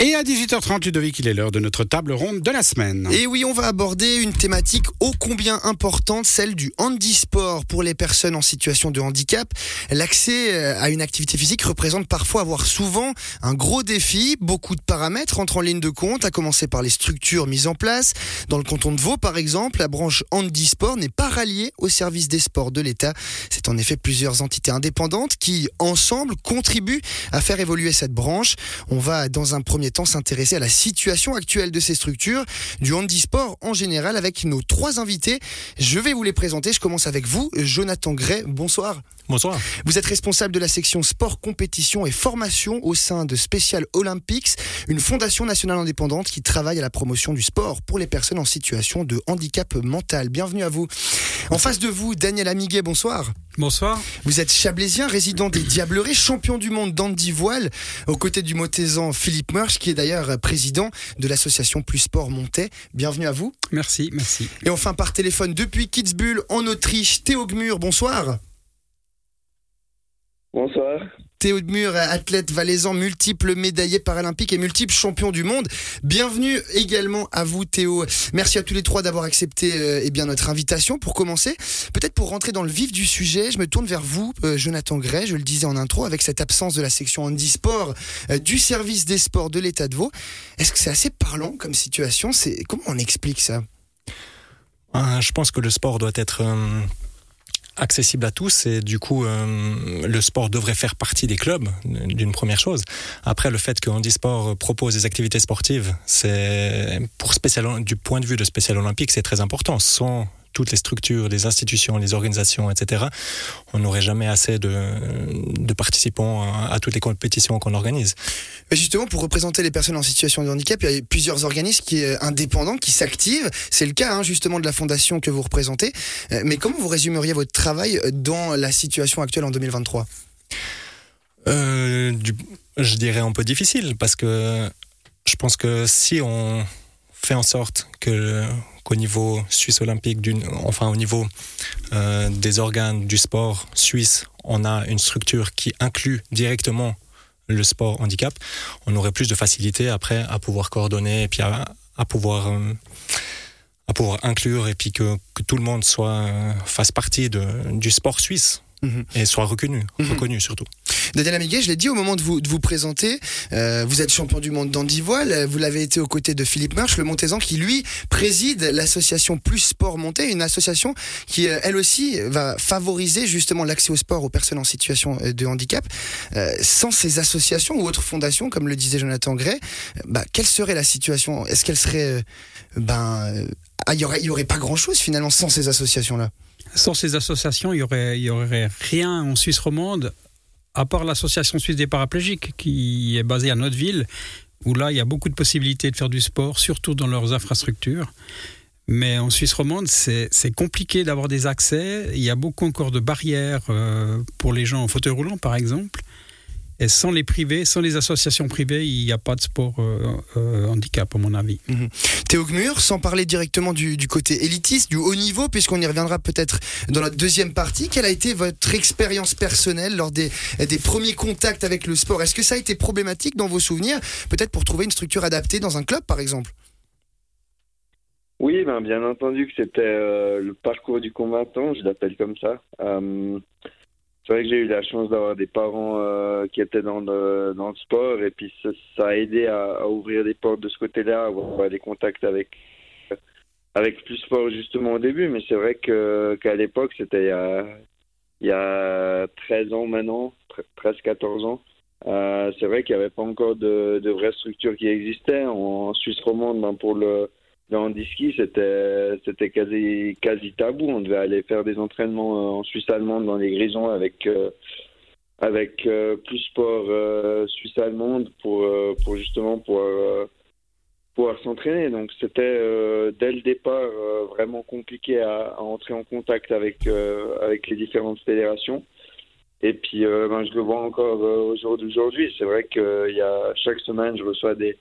Et à 18h30, Ludovic, il est l'heure de notre table ronde de la semaine. Et oui, on va aborder une thématique ô combien importante, celle du handisport pour les personnes en situation de handicap. L'accès euh, à une activité physique représente parfois, voire souvent, un gros défi. Beaucoup de paramètres entrent en ligne de compte, à commencer par les structures mises en place. Dans le canton de Vaud, par exemple, la branche handisport n'est pas ralliée au service des sports de l'État. C'est en effet plusieurs entités indépendantes qui, ensemble, contribuent à faire évoluer cette branche. On va, dans un premier temps s'intéresser à la situation actuelle de ces structures, du handisport en général, avec nos trois invités. Je vais vous les présenter. Je commence avec vous, Jonathan Gray. Bonsoir. Bonsoir. Vous êtes responsable de la section sport, compétition et formation au sein de Special Olympics, une fondation nationale indépendante qui travaille à la promotion du sport pour les personnes en situation de handicap mental. Bienvenue à vous. En face de vous, Daniel Amiguet, bonsoir. Bonsoir. Vous êtes chablaisien, résident des Diablerets, champion du monde d'Andy Voile, aux côtés du Motésan Philippe Mersch, qui est d'ailleurs président de l'association Plus Sport Montais. Bienvenue à vous. Merci, merci. Et enfin par téléphone depuis Kitzbühel en Autriche, Théo Gmur, bonsoir. Bonsoir. Théo Mur, athlète valaisan, multiple médaillé paralympique et multiple champion du monde. Bienvenue également à vous Théo. Merci à tous les trois d'avoir accepté euh, eh bien notre invitation. Pour commencer, peut-être pour rentrer dans le vif du sujet, je me tourne vers vous, euh, Jonathan Gray, je le disais en intro, avec cette absence de la section handisport euh, du service des sports de l'État de Vaud. Est-ce que c'est assez parlant comme situation? C'est Comment on explique ça? Je pense que le sport doit être accessible à tous et du coup euh, le sport devrait faire partie des clubs d'une première chose. Après le fait que Handisport propose des activités sportives, c'est pour spécial du point de vue de spécial olympique, c'est très important. Sans toutes les structures, les institutions, les organisations, etc., on n'aurait jamais assez de, participants à, toutes les compétitions qu'on organise. Mais justement, pour représenter les personnes en situation de handicap, il y a plusieurs organismes qui, euh, indépendants qui s'activent. C'est le cas hein, justement de la fondation que vous représentez. Euh, mais comment vous résumeriez votre travail dans la situation actuelle en 2023 euh, Je dirais un peu difficile parce que je pense que si on fait en sorte que qu'au niveau suisse olympique, enfin au niveau euh, des organes du sport suisse, on a une structure qui inclut directement le sport handicap, on aurait plus de facilité après à pouvoir coordonner et puis à, pouvoir euh, à pouvoir inclure et puis que, tout le monde soit euh, fasse partie du sport suisse mhm. et soit reconnu, mhm. reconnu surtout. Daniel Amiguet, je l'ai dit au moment de vous, de vous présenter, euh, vous êtes champion du monde d'Andy Voile, vous l'avez été aux côtés de Philippe Marche, le Montaisan, qui lui préside l'association Plus Sport Monté, une association qui, euh, elle aussi, va favoriser justement l'accès au sport aux personnes en situation euh, de handicap. sans ces associations ou autres fondations, comme le disait Jonathan Gray, bah, quelle serait la situation? Est-ce qu'elle serait... ben, ah, il y aurait, y aurait pas grand-chose finalement sans ces associations-là sans ces associations, il y aurait, y aurait rien en Suisse romande à part l'Association suisse des paraplégiques qui est basée à notre ville, où là, il y a beaucoup de possibilités de faire du sport, surtout dans leurs infrastructures. Mais en Suisse romande, c'est compliqué d'avoir des accès. Il y a beaucoup encore de barrières euh, pour les gens en fauteuil roulant, par exemple. Et sans les privés, sans les associations privées, il n'y a pas de sport euh, euh, handicap, à mon avis. Mhm. Théo Gmur, sans parler directement du, côté élitiste, du haut niveau, puisqu'on y reviendra peut-être dans notre deuxième partie, quelle a été votre expérience personnelle lors des, des premiers contacts avec le sport? Est-ce que ça a été problématique dans vos souvenirs Peut-être pour trouver une structure adaptée dans un club, par exemple? Oui, ben, bien entendu que c'était euh, le parcours du combattant, je l'appelle comme ça c'est vrai que j'ai eu la chance d'avoir des parents euh, qui étaient dans le, dans le sport et puis ça, a aidé à, ouvrir des portes de ce côté-là, avoir des contacts avec avec plus sport justement au début. Mais c'est vrai que qu'à l'époque, c'était il y a, il y a 13 ans maintenant, 13, 14 ans. Euh, c'est vrai qu'il n'y avait pas encore de, de vraies structures qui existaient. En, Suisse romande, ben, pour le dans ski, c'était c'était quasi quasi tabou. On devait aller faire des entraînements euh, en Suisse allemande dans les grisons avec euh, avec euh, plus sport Suisse allemande pour pour justement pouvoir pouvoir s'entraîner. Donc c'était dès le départ vraiment compliqué à, entrer en contact avec avec les différentes fédérations. Et puis ben, je le vois encore au jour d'aujourd'hui. C'est vrai que y a chaque semaine je reçois des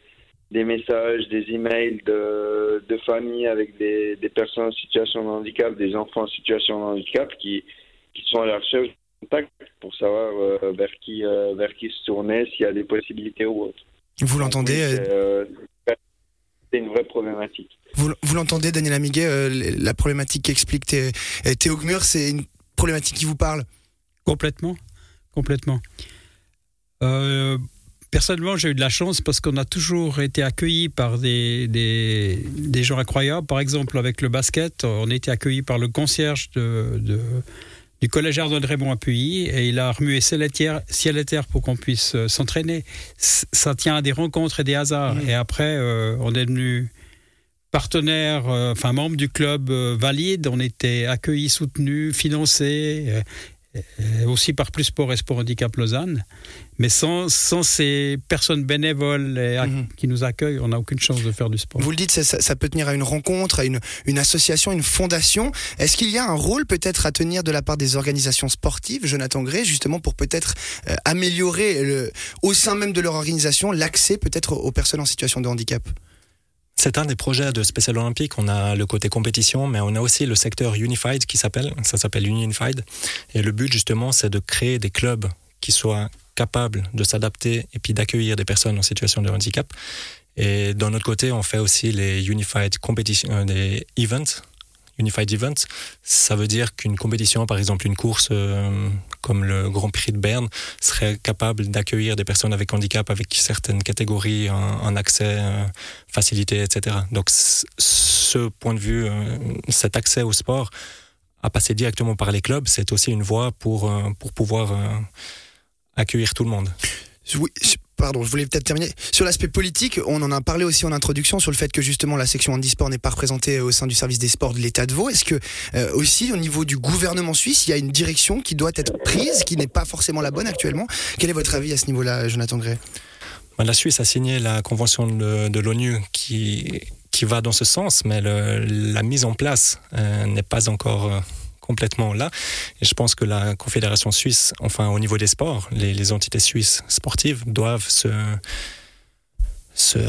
des messages, des emails de, de familles avec des, des, personnes en situation de handicap, des enfants en situation de handicap qui, qui sont à la recherche contact pour savoir euh, vers qui euh, vers qui se tourner, s'il y a des possibilités ou autre. Vous l'entendez euh, c'est, une vraie problématique. Vous, vous l'entendez, Daniel Amiguet, euh, la problématique qu'explique Thé- Théo Gmur, c'est une problématique qui vous parle? Complètement, complètement. Euh, personnellement, j'ai eu de la chance parce qu'on a toujours été accueillis par des, des, des gens incroyables. Par exemple, avec le basket, on a été accueillis par le concierge de, de- du collège de Raymond à Puy et il a remué ciel et terre, ciel et terre pour qu'on puisse euh, s'entraîner. Ça tient à des rencontres et des hasards. Mhm. Et après, euh, on est devenu partenaire, euh, enfin membre du club euh, valide. On était accueillis, soutenus, financés. Euh, aussi par Plus Sport et Sport Handicap Lausanne. Mais sans, sans ces personnes bénévoles et Mhm. qui nous accueillent, on n'a aucune chance de faire du sport. Vous le dites, ça, ça- ça peut tenir à une rencontre, à une, une association, une fondation. Est-ce qu'il y a un rôle peut-être à tenir de la part des organisations sportives, Jonathan Gray, justement pour peut-être euh, améliorer le- au sein même de leur organisation l'accès peut-être aux personnes en situation de handicap? C'est un des projets de Special Olympic. On a le côté compétition, mais on a aussi le secteur Unified qui s'appelle, ça s'appelle Unified. Et le but justement, c'est de créer des clubs qui soient capables de s'adapter et puis d'accueillir des personnes en situation de handicap. Et d'un autre côté, on fait aussi les Unified Competition, euh, des events. Unified Events, ça veut dire qu'une compétition, par exemple une course euh, comme le Grand Prix de Berne, serait capable d'accueillir des personnes avec handicap avec certaines catégories, un, accès euh, facilité, etc. Donc ce point de vue, euh, cet accès au sport, à passer directement par les clubs, c'est aussi une voie pour, pour pouvoir accueillir tout le monde. Pardon, je voulais peut-être terminer. Sur l'aspect politique, on en a parlé aussi en introduction sur le fait que justement la section handisport n'est pas représentée au sein du service des sports de l'État de Vaud. Est-ce que euh, aussi au niveau du gouvernement suisse, il y a une direction qui doit être prise, qui n'est pas forcément la bonne actuellement? Quel est votre avis à ce niveau-là, Jonathan Gray? Ben, La Suisse a signé la convention de, l'ONU qui, qui va dans ce sens, mais la mise en place euh, n'est pas encore euh, complètement là. Et je pense que la Confédération suisse, enfin au niveau des sports, les, les entités suisses sportives doivent se, se,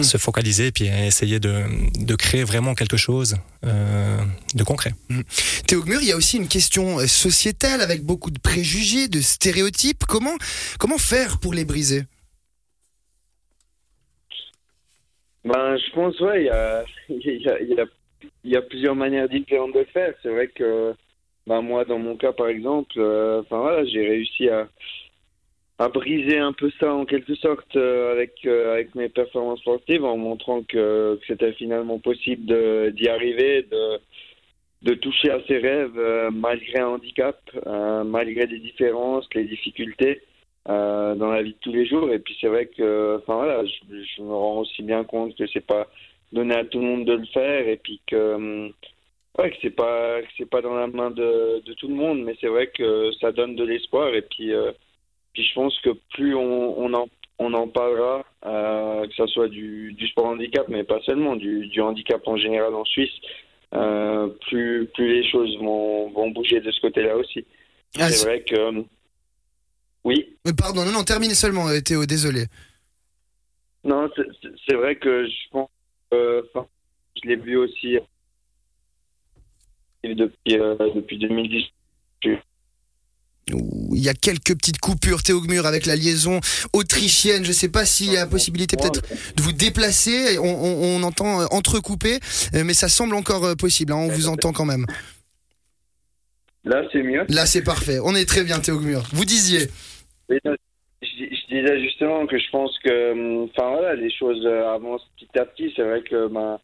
se focaliser et puis essayer de, de créer vraiment quelque chose euh, de concret. Théo Gmur, il y a aussi une question euh, sociétale avec beaucoup de préjugés, de stéréotypes. Comment, comment faire pour les briser? Ben, je pense, ouais, il y a, il y, a, il y, a, il y a plusieurs manières différentes de le faire. C'est vrai que, ben, moi, dans mon cas, par exemple, euh, enfin voilà, j'ai réussi à, à briser un peu ça en quelque sorte euh, avec, euh, avec mes performances sportives en montrant que, que c'était finalement possible d'y arriver, de, de toucher à ses rêves malgré un handicap, malgré des différences, les difficultés dans la vie de tous les jours. Et puis c'est vrai que, enfin voilà, je, je me rends aussi bien compte que c'est pas donné à tout le monde de le faire et puis que, hum, ouais, que c'est pas que c'est pas dans la main de, de tout le monde, mais c'est vrai que ça donne de l'espoir. Et puis, euh, puis je pense que plus on, on en on en parlera, euh, que ce soit du, du sport handicap, mais pas seulement, du, du handicap en général en Suisse, euh, plus, plus les choses vont, vont bouger de ce côté-là aussi. Ah, c'est vrai que. Oui, euh, Pardon, non, non, terminez seulement, euh, Théo, désolé. Non, c'est- vrai que je pense, euh, je l'ai vu aussi euh, depuis, euh, depuis 2010. Il y a quelques petites coupures, Théo Gmur, avec la liaison autrichienne. Je ne sais pas s'il y a la possibilité peut-être de vous déplacer. On, on- on entend euh, entrecoupé, euh, mais ça semble encore euh, possible. hein. On vous entend quand même. Là, c'est mieux. Là, c'est parfait. On est très bien, Théo Gmur. Vous disiez. Euh, disais justement que je pense que, hum, enfin voilà, les choses euh, avancent petit à petit. C'est vrai que, ben,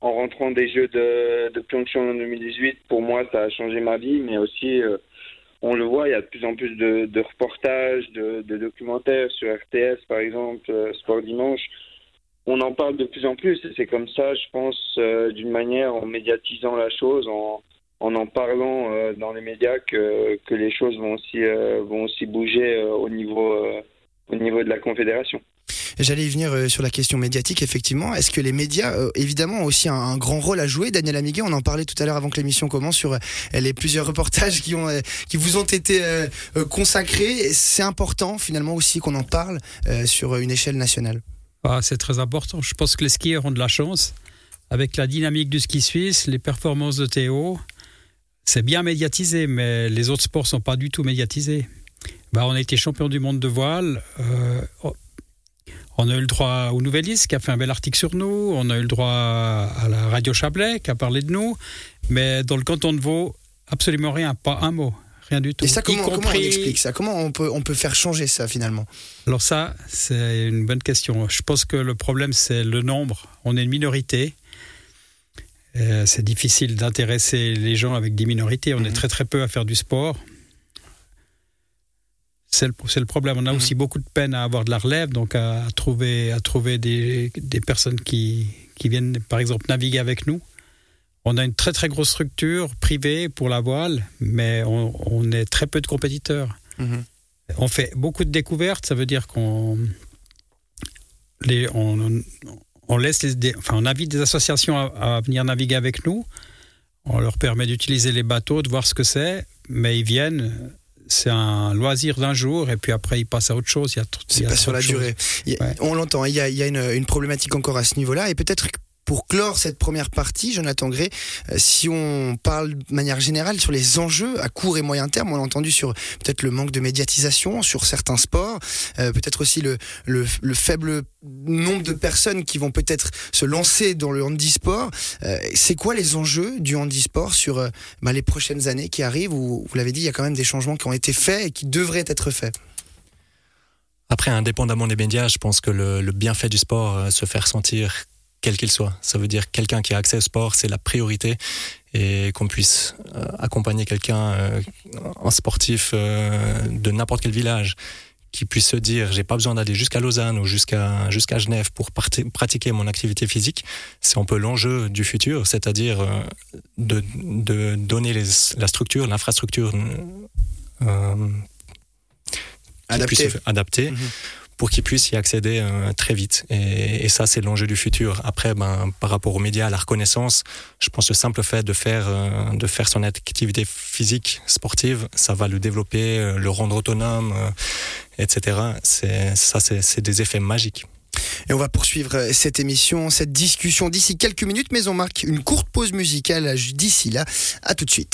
en rentrant des Jeux de, de Pyeongchang en 2018, pour moi, ça a changé ma vie, mais aussi, euh, on le voit, il y a de plus en plus de, reportages, de, documentaires sur RTS, par exemple, euh, Sport Dimanche. On en parle de plus en plus, c'est comme ça, je pense, d'une manière en médiatisant la chose, en en, en parlant dans les médias que, que les choses vont aussi, vont aussi bouger au, niveau, au niveau de la Confédération. J'allais y venir euh, sur la question médiatique, effectivement. Est-ce que les médias, euh, évidemment, ont aussi un, un grand rôle à jouer? Daniel Amiguet, on en parlait tout à l'heure avant que l'émission commence sur euh, les plusieurs reportages qui, ont, qui vous ont été consacrés. C'est important, finalement, aussi qu'on en parle sur une échelle nationale. Ah, c'est très important. Je pense que les skieurs ont de la chance. Avec la dynamique du ski suisse, les performances de Théo, c'est bien médiatisé, mais les autres sports sont pas du tout médiatisés. Bah, on a été champion du monde de voile. Euh, on a eu le droit au Nouvelliste qui a fait un bel article sur nous. On a eu le droit à la radio Chablais qui a parlé de nous. Mais dans le canton de Vaud, absolument rien, pas un mot. Rien du tout. Et ça, comment, comment on explique ça? Comment on peut, on peut faire changer ça finalement? Alors ça, c'est une bonne question. Je pense que le problème, c'est le nombre. On est une minorité. Euh, c'est difficile d'intéresser les gens avec des minorités. On Mhm. est très très peu à faire du sport. C'est le, problème. On a Mhm. aussi beaucoup de peine à avoir de la relève, donc à, trouver, à trouver des, des personnes qui, qui viennent, par exemple, naviguer avec nous. On a une très très grosse structure privée pour la voile, mais on, on est très peu de compétiteurs. On fait beaucoup de découvertes, ça veut dire qu'on les, on, on laisse les, des- enfin, on invite des associations à, à venir naviguer avec nous. On leur permet d'utiliser les bateaux, de voir ce que c'est, mais ils viennent. C'est un loisir d'un jour et puis après ils passent à autre chose. Il y a il C'est pas sur la choses. durée. Il a- Ouais. On l'entend, il y a, il y a une, une problématique encore à ce niveau-là. Et peut-être pour clore cette première partie, Jonathan Gray, euh, si on parle de manière générale sur les enjeux à court et moyen terme, on l'a entendu sur peut-être le manque de médiatisation sur certains sports, euh, peut-être aussi le, le, le faible nombre de personnes qui vont peut-être se lancer dans le handisport. Euh, C'est quoi les enjeux du handisport sur bah, les prochaines années qui arrivent où, vous l'avez dit, il y a quand même des changements qui ont été faits et qui devraient être faits Après, indépendamment des médias, je pense que le, le bienfait du sport se fait ressentir quel qu'il soit. Ça veut dire quelqu'un qui a accès au sport, c'est la priorité et qu'on puisse euh, accompagner quelqu'un, euh, un sportif euh, de n'importe quel village qui puisse se dire j'ai pas besoin d'aller jusqu'à Lausanne ou jusqu'à jusqu'à Genève pour pratiquer mon activité physique, c'est un peu l'enjeu du futur, c'est-à-dire de, de donner les, la structure, l'infrastructure euh, qui Adapté. puisse se faire- adapté Mhm. Pour qu'ils puissent y accéder euh, très vite. Et, ça, c'est l'enjeu du futur. Après, ben, par rapport aux médias, à la reconnaissance, je pense que le simple fait de faire, euh, de faire son activité physique, sportive, ça va le développer, euh, le rendre autonome, etc. Ça, c'est, des effets magiques. Et on va poursuivre cette émission, cette discussion d'ici quelques minutes, mais on marque une courte pause musicale d'ici là. À tout de suite.